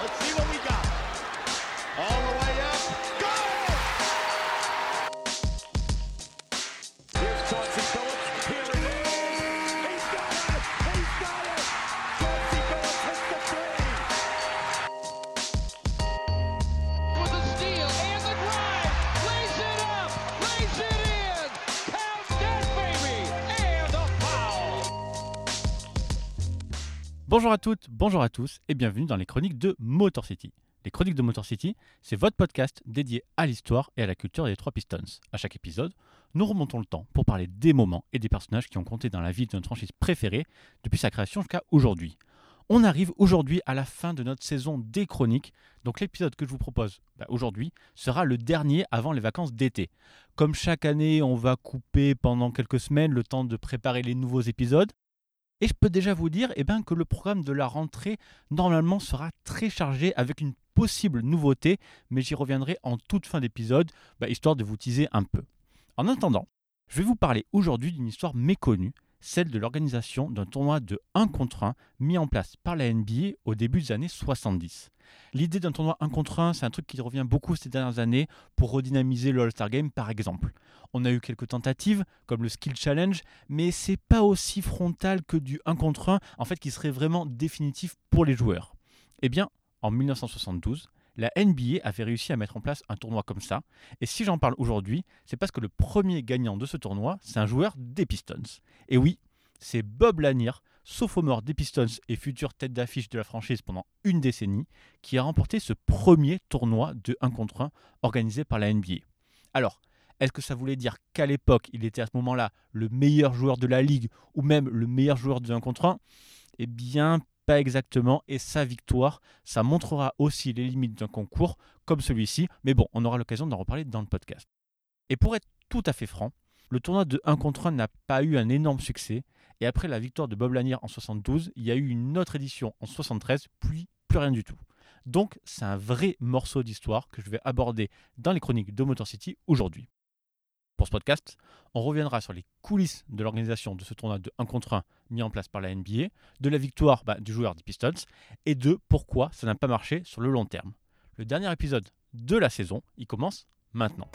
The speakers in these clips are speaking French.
Let's see what Bonjour à toutes, bonjour à tous et bienvenue dans les chroniques de Motor City. Les chroniques de Motor City, c'est votre podcast dédié à l'histoire et à la culture des trois Pistons. À chaque épisode, nous remontons le temps pour parler des moments et des personnages qui ont compté dans la vie de notre franchise préférée depuis sa création jusqu'à aujourd'hui. On arrive aujourd'hui à la fin de notre saison des chroniques, donc l'épisode que je vous propose bah, aujourd'hui sera le dernier avant les vacances d'été. Comme chaque année, on va couper pendant quelques semaines le temps de préparer les nouveaux épisodes. Et je peux déjà vous dire eh ben, que le programme de la rentrée, normalement, sera très chargé avec une possible nouveauté, mais j'y reviendrai en toute fin d'épisode, bah, histoire de vous teaser un peu. En attendant, je vais vous parler aujourd'hui d'une histoire méconnue, celle de l'organisation d'un tournoi de 1 contre 1 mis en place par la NBA au début des années 70. L'idée d'un tournoi 1 contre 1, c'est un truc qui revient beaucoup ces dernières années pour redynamiser le All-Star Game par exemple. On a eu quelques tentatives, comme le Skill Challenge, mais c'est pas aussi frontal que du 1 contre 1, en fait, qui serait vraiment définitif pour les joueurs. Eh bien, en 1972, la NBA avait réussi à mettre en place un tournoi comme ça, et si j'en parle aujourd'hui, c'est parce que le premier gagnant de ce tournoi, c'est un joueur des Pistons. Et oui, c'est Bob Lanier, sophomore des Pistons et future tête d'affiche de la franchise pendant une décennie, qui a remporté ce premier tournoi de 1 contre 1 organisé par la NBA. Alors, est-ce que ça voulait dire qu'à l'époque, il était à ce moment-là le meilleur joueur de la ligue ou même le meilleur joueur de 1 contre 1 Eh bien, pas exactement. Et sa victoire, ça montrera aussi les limites d'un concours comme celui-ci. Mais bon, on aura l'occasion d'en reparler dans le podcast. Et pour être tout à fait franc, le tournoi de 1 contre 1 n'a pas eu un énorme succès. Et après la victoire de Bob Lanier en 72, il y a eu une autre édition en 73, puis plus rien du tout. Donc, c'est un vrai morceau d'histoire que je vais aborder dans les chroniques de Motor City aujourd'hui. Pour ce podcast, on reviendra sur les coulisses de l'organisation de ce tournoi de 1 contre 1 mis en place par la NBA, de la victoire bah, du joueur des Pistons et de pourquoi ça n'a pas marché sur le long terme. Le dernier épisode de la saison, il commence maintenant.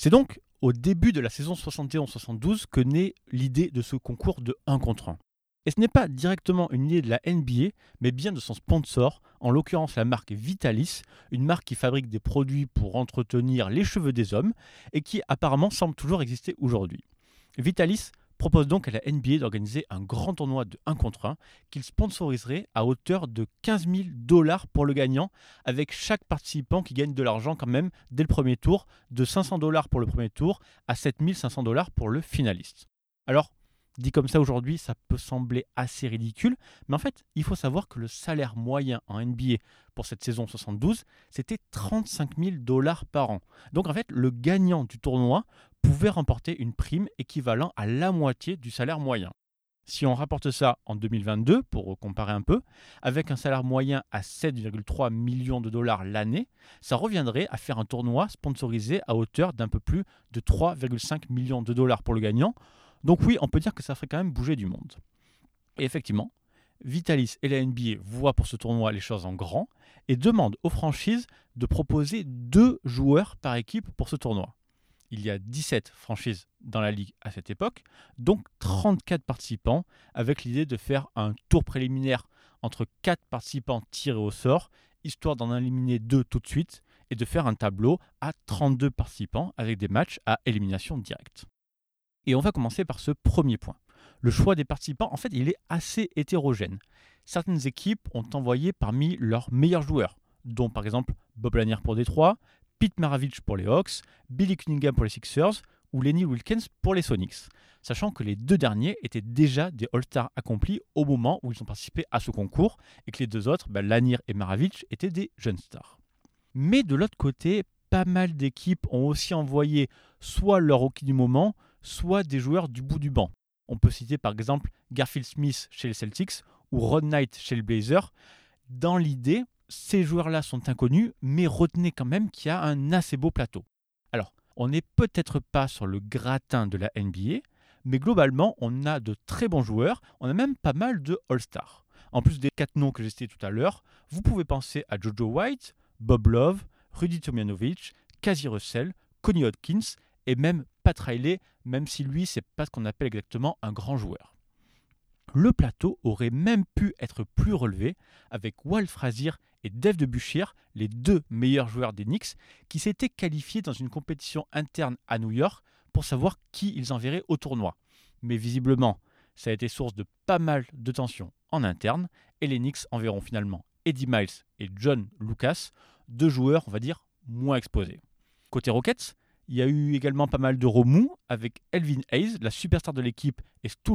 C'est donc au début de la saison 71-72 que naît l'idée de ce concours de 1 contre 1. Et ce n'est pas directement une idée de la NBA, mais bien de son sponsor, en l'occurrence la marque Vitalis, une marque qui fabrique des produits pour entretenir les cheveux des hommes et qui apparemment semble toujours exister aujourd'hui. Vitalis propose donc à la NBA d'organiser un grand tournoi de 1 contre 1 qu'il sponsoriserait à hauteur de 15 000 dollars pour le gagnant, avec chaque participant qui gagne de l'argent quand même dès le premier tour, de 500 dollars pour le premier tour à 7 500 dollars pour le finaliste. Alors, dit comme ça aujourd'hui, ça peut sembler assez ridicule, mais en fait, il faut savoir que le salaire moyen en NBA pour cette saison 72, c'était 35 000 dollars par an. Donc en fait, le gagnant du tournoi pouvait remporter une prime équivalent à la moitié du salaire moyen. Si on rapporte ça en 2022, pour comparer un peu, avec un salaire moyen à 7,3 millions de dollars l'année, ça reviendrait à faire un tournoi sponsorisé à hauteur d'un peu plus de 3,5 millions de dollars pour le gagnant. Donc oui, on peut dire que ça ferait quand même bouger du monde. Et effectivement, Vitalis et la NBA voient pour ce tournoi les choses en grand et demandent aux franchises de proposer deux joueurs par équipe pour ce tournoi. Il y a 17 franchises dans la ligue à cette époque, donc 34 participants, avec l'idée de faire un tour préliminaire entre 4 participants tirés au sort, histoire d'en éliminer deux tout de suite, et de faire un tableau à 32 participants avec des matchs à élimination directe. Et on va commencer par ce premier point. Le choix des participants, en fait, il est assez hétérogène. Certaines équipes ont envoyé parmi leurs meilleurs joueurs, dont par exemple Bob Lanier pour Détroit, Pete Maravich pour les Hawks, Billy Cunningham pour les Sixers ou Lenny Wilkins pour les Sonics, sachant que les deux derniers étaient déjà des All-Stars accomplis au moment où ils ont participé à ce concours et que les deux autres, bah, Lanier et Maravich, étaient des jeunes stars. Mais de l'autre côté, pas mal d'équipes ont aussi envoyé soit leur rookie du moment, soit des joueurs du bout du banc. On peut citer par exemple Garfield Smith chez les Celtics ou Ron Knight chez les Blazers. Dans l'idée, ces joueurs-là sont inconnus, mais retenez quand même qu'il y a un assez beau plateau. Alors, on n'est peut-être pas sur le gratin de la NBA, mais globalement, on a de très bons joueurs, on a même pas mal de All-Stars. En plus des quatre noms que j'ai cités tout à l'heure, vous pouvez penser à Jojo White, Bob Love, Rudy Tomjanovic, Kazi Russell, Connie Hodkins et même Pat Riley, même si lui, c'est pas ce qu'on appelle exactement un grand joueur. Le plateau aurait même pu être plus relevé avec Walt Frazier et Dave Debusschier, les deux meilleurs joueurs des Knicks, qui s'étaient qualifiés dans une compétition interne à New York pour savoir qui ils enverraient au tournoi. Mais visiblement, ça a été source de pas mal de tensions en interne, et les Knicks enverront finalement Eddie Miles et John Lucas, deux joueurs, on va dire, moins exposés. Côté Rockets, il y a eu également pas mal de remous avec Elvin Hayes, la superstar de l'équipe, et Stu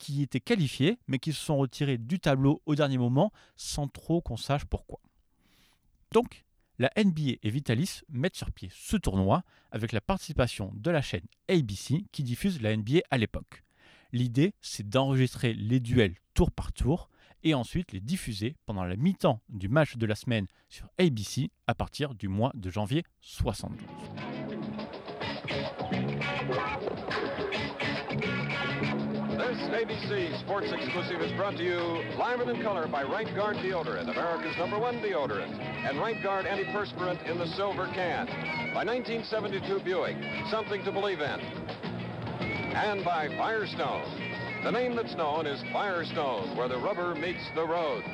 qui étaient qualifiés, mais qui se sont retirés du tableau au dernier moment sans trop qu'on sache pourquoi. Donc, la NBA et Vitalis mettent sur pied ce tournoi avec la participation de la chaîne ABC qui diffuse la NBA à l'époque. L'idée, c'est d'enregistrer les duels tour par tour et ensuite les diffuser pendant la mi-temps du match de la semaine sur ABC à partir du mois de janvier 72. ABC Sports Exclusive is brought to you live and in color by Right Guard Deodorant, America's number one deodorant, and Right Guard Antiperspirant in the silver can. By 1972 Buick, something to believe in. And by Firestone. The name that's known is Firestone, where the rubber meets the road.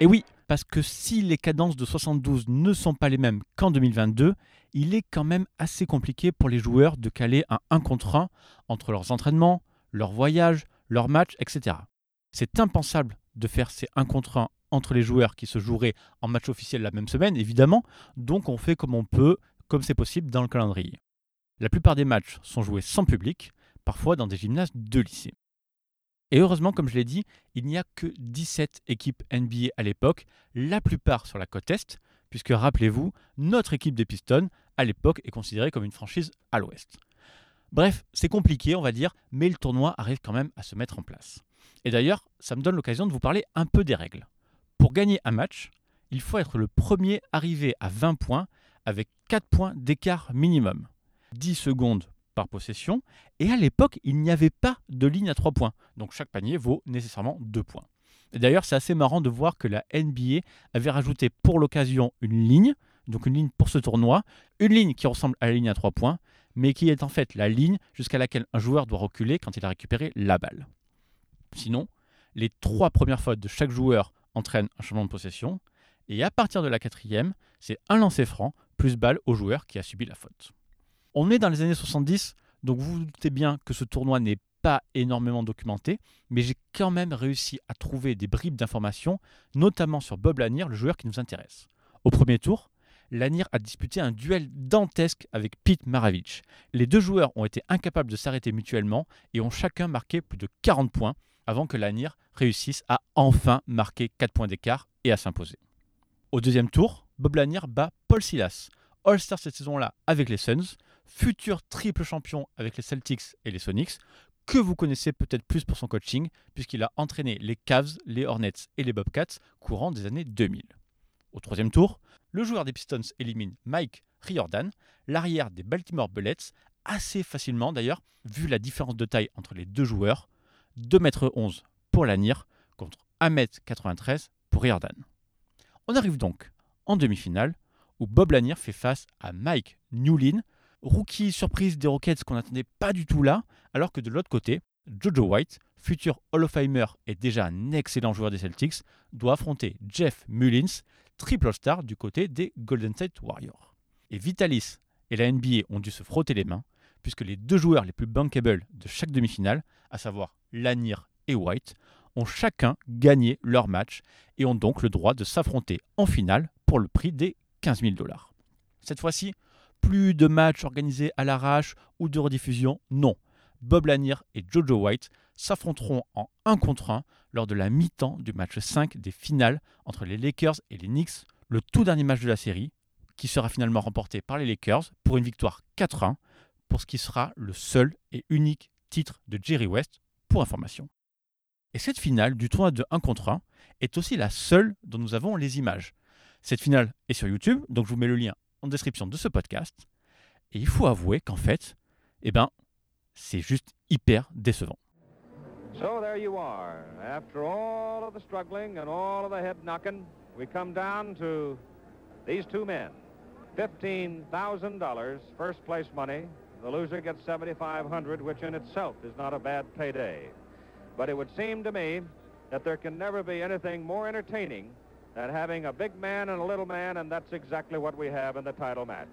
Et oui, parce que si les cadences de 72 ne sont pas les mêmes qu'en 2022, il est quand même assez compliqué pour les joueurs de caler un 1 contre 1 entre leurs entraînements, leurs voyages, leurs matchs, etc. C'est impensable de faire ces 1 contre 1 entre les joueurs qui se joueraient en match officiel la même semaine, évidemment, donc on fait comme on peut, comme c'est possible dans le calendrier. La plupart des matchs sont joués sans public, parfois dans des gymnases de lycée. Et heureusement, comme je l'ai dit, il n'y a que 17 équipes NBA à l'époque, la plupart sur la côte Est, puisque rappelez-vous, notre équipe des Pistons, à l'époque, est considérée comme une franchise à l'Ouest. Bref, c'est compliqué, on va dire, mais le tournoi arrive quand même à se mettre en place. Et d'ailleurs, ça me donne l'occasion de vous parler un peu des règles. Pour gagner un match, il faut être le premier arrivé à 20 points avec 4 points d'écart minimum. 10 secondes par possession, et à l'époque, il n'y avait pas de ligne à 3 points, donc chaque panier vaut nécessairement 2 points. D'ailleurs, c'est assez marrant de voir que la NBA avait rajouté pour l'occasion une ligne, donc une ligne pour ce tournoi, une ligne qui ressemble à la ligne à 3 points, mais qui est en fait la ligne jusqu'à laquelle un joueur doit reculer quand il a récupéré la balle. Sinon, les trois premières fautes de chaque joueur entraînent un changement de possession, et à partir de la quatrième, c'est un lancer franc plus balle au joueur qui a subi la faute. On est dans les années 70, donc vous vous doutez bien que ce tournoi n'est pas énormément documenté, mais j'ai quand même réussi à trouver des bribes d'informations, notamment sur Bob Lanier, le joueur qui nous intéresse. Au premier tour, Lanier a disputé un duel dantesque avec Pete Maravich. Les deux joueurs ont été incapables de s'arrêter mutuellement et ont chacun marqué plus de 40 points avant que Lanier réussisse à enfin marquer 4 points d'écart et à s'imposer. Au deuxième tour, Bob Lanier bat Paul Silas, All-Star cette saison-là avec les Suns, futur triple champion avec les Celtics et les Sonics, que vous connaissez peut-être plus pour son coaching, puisqu'il a entraîné les Cavs, les Hornets et les Bobcats courant des années 2000. Au troisième tour, le joueur des Pistons élimine Mike Riordan, l'arrière des Baltimore Bullets, assez facilement d'ailleurs, vu la différence de taille entre les deux joueurs, 2m11 pour Lanier contre 1m93 pour Riordan. On arrive donc en demi-finale, où Bob Lanier fait face à Mike Newlin, rookie surprise des Rockets qu'on n'attendait pas du tout là, alors que de l'autre côté, Jojo White, futur Hall of Famer et déjà un excellent joueur des Celtics, doit affronter Jeff Mullins, triple star du côté des Golden State Warriors. Et Vitalis et la NBA ont dû se frotter les mains, puisque les deux joueurs les plus bankable de chaque demi-finale, à savoir Lanier et White, ont chacun gagné leur match et ont donc le droit de s'affronter en finale pour le prix des 15 000 dollars. Cette fois-ci, plus de matchs organisés à l'arrache ou de rediffusion, non. Bob Lanier et Jojo White s'affronteront en 1 contre 1 lors de la mi-temps du match 5 des finales entre les Lakers et les Knicks, le tout dernier match de la série, qui sera finalement remporté par les Lakers pour une victoire 4-1 pour ce qui sera le seul et unique titre de Jerry West pour information. Et cette finale du tournoi de 1 contre 1 est aussi la seule dont nous avons les images. Cette finale est sur YouTube, donc je vous mets le lien en description de ce podcast. Et il faut avouer qu'en fait, eh ben, c'est juste hyper décevant. So there you are. After all of the struggling and all of the head knocking, we come down to these two men. $15,000 first place money. The loser gets 7500 which in itself is not a bad payday. But it would seem to me that there can never be anything more entertaining than having a big man and a little man, and that's exactly what we have in the title match.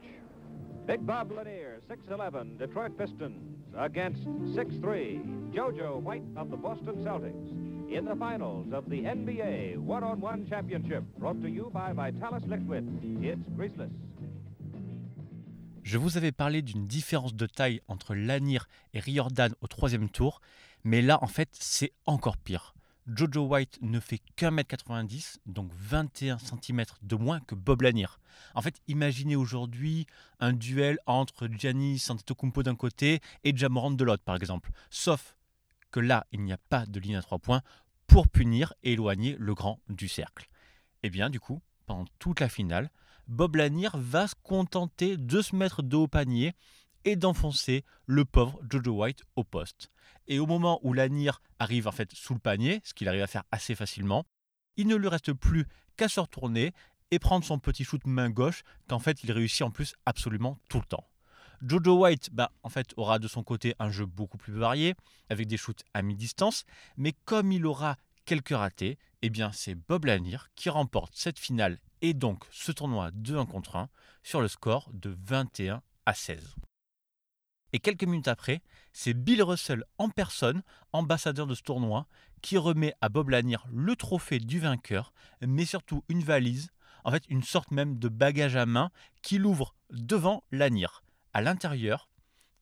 Big Bob Lanier, 6'11", Detroit Pistons, against 6'3", JoJo White of the Boston Celtics. In the finals of the NBA One-on-One Championship, brought to you by Vitalis Liquid. It's greaseless. Je vous avais parlé d'une différence de taille entre Lanier et Riordan au troisième tour, mais là en fait c'est encore pire. Jojo White ne fait qu'un mètre 90, donc 21 cm de moins que Bob Lanier. En fait, imaginez aujourd'hui un duel entre Giannis Antetokounmpo d'un côté et Jamorant de l'autre, par exemple. Sauf que là, il n'y a pas de ligne à trois points pour punir et éloigner le grand du cercle. Et bien, du coup, pendant toute la finale, Bob Lanier va se contenter de se mettre de haut panier et d'enfoncer le pauvre Jojo White au poste. Et au moment où Lanier arrive en fait sous le panier, ce qu'il arrive à faire assez facilement, il ne lui reste plus qu'à se retourner et prendre son petit shoot main gauche qu'en fait il réussit en plus absolument tout le temps. Jojo White, bah, en fait, aura de son côté un jeu beaucoup plus varié, avec des shoots à mi-distance, mais comme il aura quelques ratés, eh bien c'est Bob Lanier qui remporte cette finale et donc ce tournoi de 1 contre 1 sur le score de 21 à 16. Et quelques minutes après, c'est Bill Russell en personne, ambassadeur de ce tournoi, qui remet à Bob Lanier le trophée du vainqueur, mais surtout une valise, en fait une sorte même de bagage à main, qu'il ouvre devant Lanier. À l'intérieur,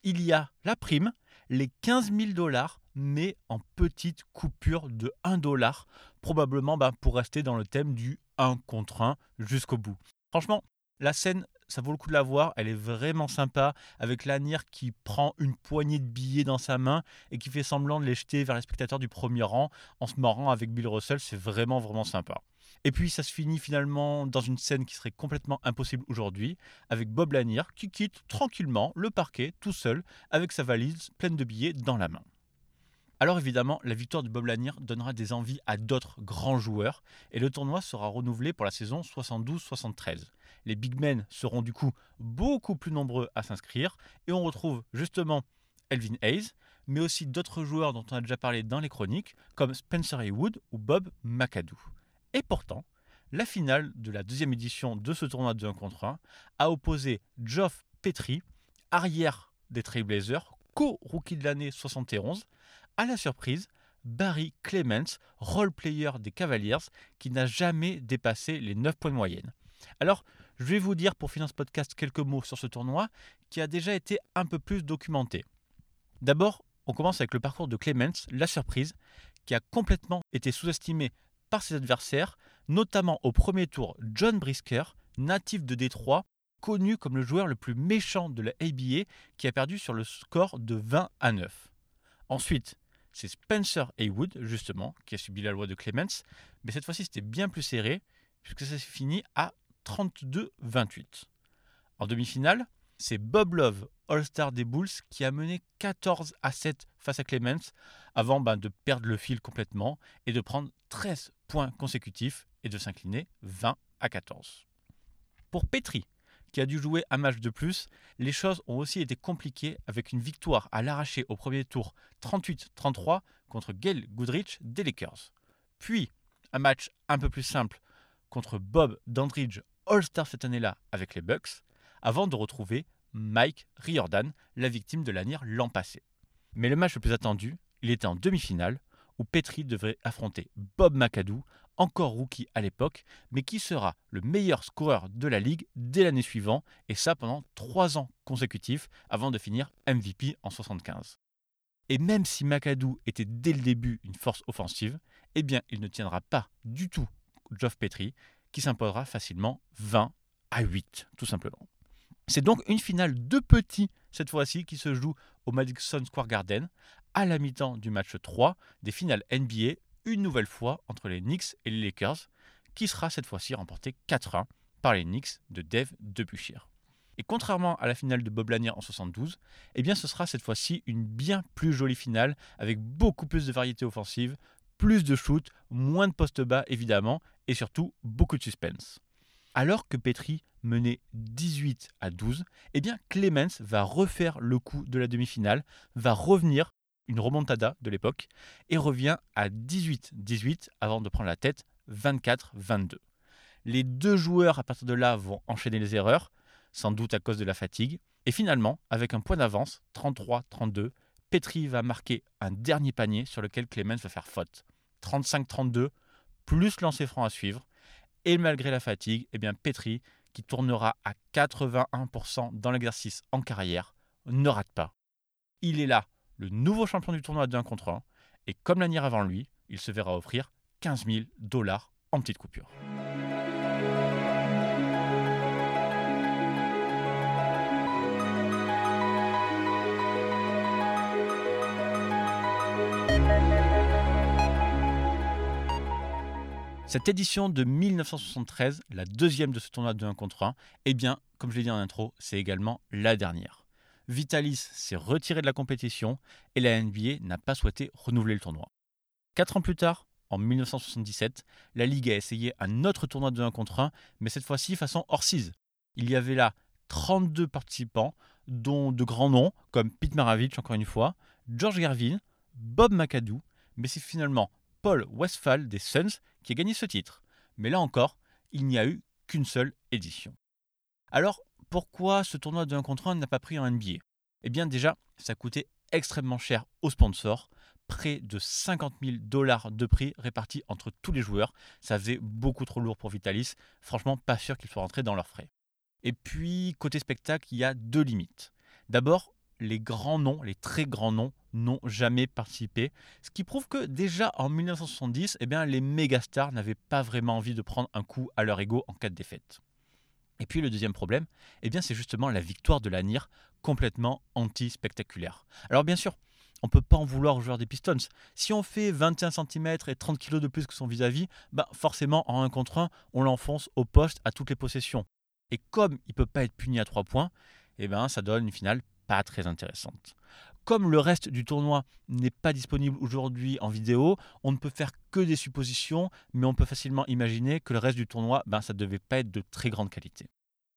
il y a la prime, les 15 000 dollars, mais en petite coupure de 1 dollar, probablement bah, pour rester dans le thème du 1 contre 1 jusqu'au bout. Franchement, la scène ça vaut le coup de la voir. Elle est vraiment sympa avec Lanier qui prend une poignée de billets dans sa main et qui fait semblant de les jeter vers les spectateurs du premier rang en se marrant avec Bill Russell. C'est vraiment, vraiment sympa. Et puis ça se finit finalement dans une scène qui serait complètement impossible aujourd'hui, avec Bob Lanier qui quitte tranquillement le parquet tout seul avec sa valise pleine de billets dans la main. Alors évidemment, la victoire de Bob Lanier donnera des envies à d'autres grands joueurs et le tournoi sera renouvelé pour la saison 72-73. Les big men seront du coup beaucoup plus nombreux à s'inscrire et on retrouve justement Elvin Hayes, mais aussi d'autres joueurs dont on a déjà parlé dans les chroniques, comme Spencer Haywood ou Bob McAdoo. Et pourtant, la finale de la deuxième édition de ce tournoi de 1 contre 1 a opposé Geoff Petrie, arrière des Trailblazers, co-rookie de l'année 71, à la surprise, Barry Clements, role-player des Cavaliers, qui n'a jamais dépassé les 9 points de moyenne. Alors, je vais vous dire pour finir ce podcast quelques mots sur ce tournoi qui a déjà été un peu plus documenté. D'abord, on commence avec le parcours de Clements, la surprise, qui a complètement été sous-estimé par ses adversaires, notamment au premier tour John Brisker, natif de Détroit, connu comme le joueur le plus méchant de la ABA, qui a perdu sur le score de 20 à 9. Ensuite, c'est Spencer Haywood, justement, qui a subi la loi de Clements, mais cette fois-ci c'était bien plus serré, puisque ça s'est fini à 32-28. En demi-finale, c'est Bob Love, All-Star des Bulls, qui a mené 14 à 7 face à Clements avant ben, de perdre le fil complètement et de prendre 13 points consécutifs et de s'incliner 20 à 14. Pour Petri, qui a dû jouer un match de plus, les choses ont aussi été compliquées avec une victoire à l'arraché au premier tour 38-33 contre Gail Goodrich des Lakers. Puis un match un peu plus simple contre Bob Dandridge All-Star cette année-là avec les Bucks, avant de retrouver Mike Riordan, la victime de l'année l'an passé. Mais le match le plus attendu, il était en demi-finale, où Petri devrait affronter Bob McAdoo, encore rookie à l'époque, mais qui sera le meilleur scoreur de la ligue dès l'année suivante, et ça pendant trois ans consécutifs, avant de finir MVP en 75. Et même si McAdoo était dès le début une force offensive, eh bien il ne tiendra pas du tout Geoff Petri, qui s'imposera facilement 20 à 8, tout simplement. C'est donc une finale de petits, cette fois-ci, qui se joue au Madison Square Garden, à la mi-temps du match 3 des finales NBA, une nouvelle fois entre les Knicks et les Lakers, qui sera cette fois-ci remporté 4-1 par les Knicks de Dave Debuchir. Et contrairement à la finale de Bob Lanier en 72, eh bien ce sera cette fois-ci une bien plus jolie finale avec beaucoup plus de variété offensive, plus de shoot, moins de postes bas évidemment et surtout beaucoup de suspense. Alors que Petri menait 18 à 12, eh bien Clemens va refaire le coup de la demi-finale, va revenir une remontada de l'époque et revient à 18-18 avant de prendre la tête 24-22. Les deux joueurs à partir de là vont enchaîner les erreurs, sans doute à cause de la fatigue. Et finalement, avec un point d'avance, 33-32, Petri va marquer un dernier panier sur lequel Clemens va faire faute. 35-32, plus lancer franc à suivre. Et malgré la fatigue, eh bien Petri, qui tournera à 81% dans l'exercice en carrière, ne rate pas. Il est là, le nouveau champion du tournoi de 1 contre 1, et comme l'année avant lui, il se verra offrir 15 000 dollars en petite coupure. Cette édition de 1973, la deuxième de ce tournoi de 1 contre 1, eh bien, comme je l'ai dit en intro, c'est également la dernière. Vitalis s'est retiré de la compétition et la NBA n'a pas souhaité renouveler le tournoi. Quatre ans plus tard, en 1977, la Ligue a essayé un autre tournoi de 1 contre 1, mais cette fois-ci façon hors-cise. Il y avait là 32 participants, dont de grands noms comme Pete Maravich, encore une fois, George Garvin, Bob McAdoo, mais c'est finalement Paul Westphal des Suns qui a gagné ce titre. Mais là encore, il n'y a eu qu'une seule édition. Alors, pourquoi ce tournoi de 1 contre 1 n'a pas pris en NBA Eh bien déjà, ça coûtait extrêmement cher aux sponsors, près de 50 000 dollars de prix répartis entre tous les joueurs. Ça faisait beaucoup trop lourd pour Vitalis. Franchement, pas sûr qu'ils soient rentrés dans leurs frais. Et puis, côté spectacle, il y a deux limites. D'abord, les grands noms, les très grands noms, n'ont jamais participé. Ce qui prouve que déjà en 1970, eh bien, les mégastars n'avaient pas vraiment envie de prendre un coup à leur ego en cas de défaite. Et puis le deuxième problème, eh bien, c'est justement la victoire de l'ANIR complètement anti-spectaculaire. Alors bien sûr, on ne peut pas en vouloir aux joueurs des Pistons. Si on fait 21 cm et 30 kg de plus que son vis-à-vis, bah forcément en 1 contre 1, on l'enfonce au poste à toutes les possessions. Et comme il ne peut pas être puni à 3 points, eh ben, ça donne une finale pas très intéressante. Comme le reste du tournoi n'est pas disponible aujourd'hui en vidéo, on ne peut faire que des suppositions, mais on peut facilement imaginer que le reste du tournoi, ben, ça devait pas être de très grande qualité.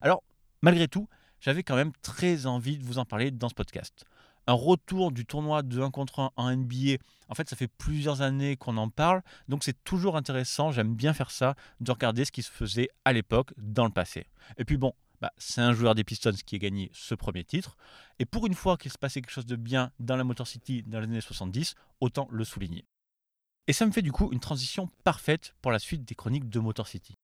Alors, malgré tout, j'avais quand même très envie de vous en parler dans ce podcast. Un retour du tournoi de 1 contre 1 en NBA, en fait, ça fait plusieurs années qu'on en parle, donc c'est toujours intéressant, j'aime bien faire ça, de regarder ce qui se faisait à l'époque, dans le passé. Et puis bon, bah, c'est un joueur des Pistons qui a gagné ce premier titre. Et pour une fois qu'il se passait quelque chose de bien dans la Motor City dans les années 70, autant le souligner. Et ça me fait du coup une transition parfaite pour la suite des chroniques de Motor City.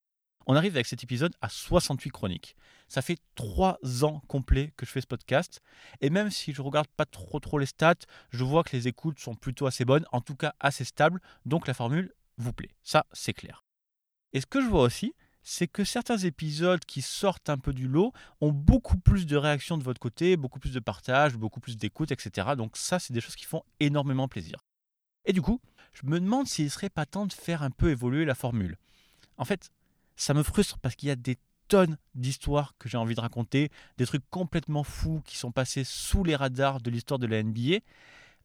On arrive avec cet épisode à 68 chroniques. Ça fait 3 ans complets que je fais ce podcast. Et même si je regarde pas trop trop les stats, je vois que les écoutes sont plutôt assez bonnes, en tout cas assez stables. Donc la formule vous plaît. Ça, c'est clair. Et ce que je vois aussi, c'est que certains épisodes qui sortent un peu du lot ont beaucoup plus de réactions de votre côté, beaucoup plus de partage, beaucoup plus d'écoute, etc. Donc ça, c'est des choses qui font énormément plaisir. Et du coup, je me demande s'il ne serait pas temps de faire un peu évoluer la formule. En fait, ça me frustre parce qu'il y a des tonnes d'histoires que j'ai envie de raconter, des trucs complètement fous qui sont passés sous les radars de l'histoire de la NBA,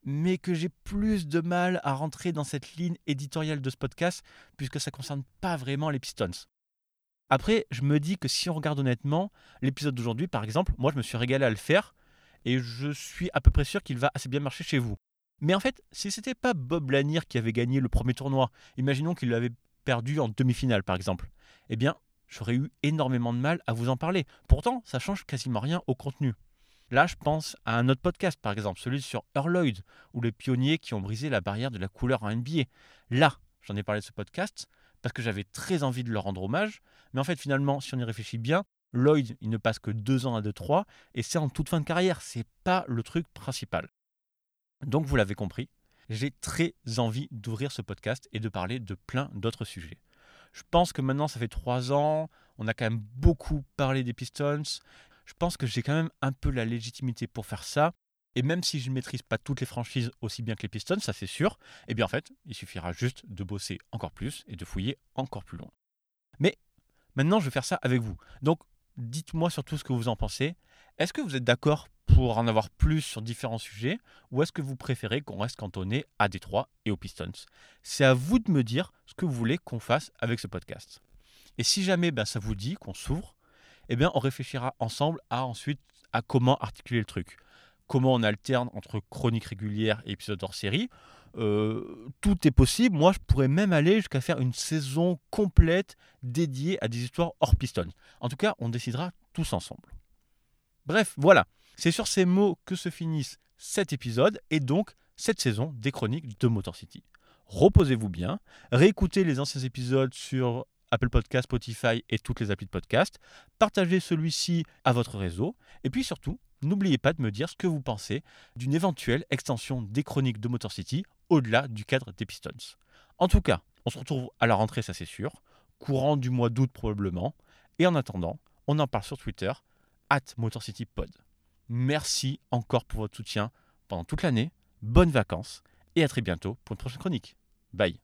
mais que j'ai plus de mal à rentrer dans cette ligne éditoriale de ce podcast puisque ça ne concerne pas vraiment les Pistons. Après, je me dis que si on regarde honnêtement, l'épisode d'aujourd'hui, par exemple, moi je me suis régalé à le faire et je suis à peu près sûr qu'il va assez bien marcher chez vous. Mais en fait, si c'était pas Bob Lanier qui avait gagné le premier tournoi, imaginons qu'il l'avait perdu en demi-finale par exemple, eh bien, j'aurais eu énormément de mal à vous en parler. Pourtant, ça change quasiment rien au contenu. Là, je pense à un autre podcast, par exemple, celui sur Lloyd, ou les pionniers qui ont brisé la barrière de la couleur en NBA. Là, j'en ai parlé de ce podcast, parce que j'avais très envie de leur rendre hommage. Mais en fait, finalement, si on y réfléchit bien, Lloyd, il ne passe que deux ans à 2-3, et c'est en toute fin de carrière, c'est pas le truc principal. Donc vous l'avez compris, j'ai très envie d'ouvrir ce podcast et de parler de plein d'autres sujets. Je pense que maintenant ça fait trois ans, On a quand même beaucoup parlé des Pistons. Je pense que j'ai quand même un peu la légitimité pour faire ça. Et même si je ne maîtrise pas toutes les franchises aussi bien que les Pistons, ça c'est sûr, eh bien en fait, il suffira juste de bosser encore plus et de fouiller encore plus loin. Mais maintenant, je vais faire ça avec vous. Donc, dites-moi surtout ce que vous en pensez. Est-ce que vous êtes d'accord pour en avoir plus sur différents sujets ou est-ce que vous préférez qu'on reste cantonné à Détroit et aux Pistons? C'est à vous de me dire ce que vous voulez qu'on fasse avec ce podcast. Et si jamais ben, ça vous dit qu'on s'ouvre, eh bien on réfléchira ensemble à ensuite à comment articuler le truc. Comment on alterne entre chronique régulière et épisode hors série. Euh, tout est possible. Moi, je pourrais même aller jusqu'à faire une saison complète dédiée à des histoires hors Pistons. En tout cas, on décidera tous ensemble. Bref, voilà. C'est sur ces mots que se finissent cet épisode et donc cette saison des chroniques de Motor City. Reposez-vous bien, réécoutez les anciens épisodes sur Apple Podcast, Spotify et toutes les applis de podcast. Partagez celui-ci à votre réseau. Et puis surtout, n'oubliez pas de me dire ce que vous pensez d'une éventuelle extension des chroniques de Motor City au-delà du cadre des Pistons. En tout cas, on se retrouve à la rentrée, ça c'est sûr, courant du mois d'août probablement. Et en attendant, on en parle sur Twitter, at MotorCityPod. Merci encore pour votre soutien pendant toute l'année. Bonnes vacances et à très bientôt pour une prochaine chronique. Bye.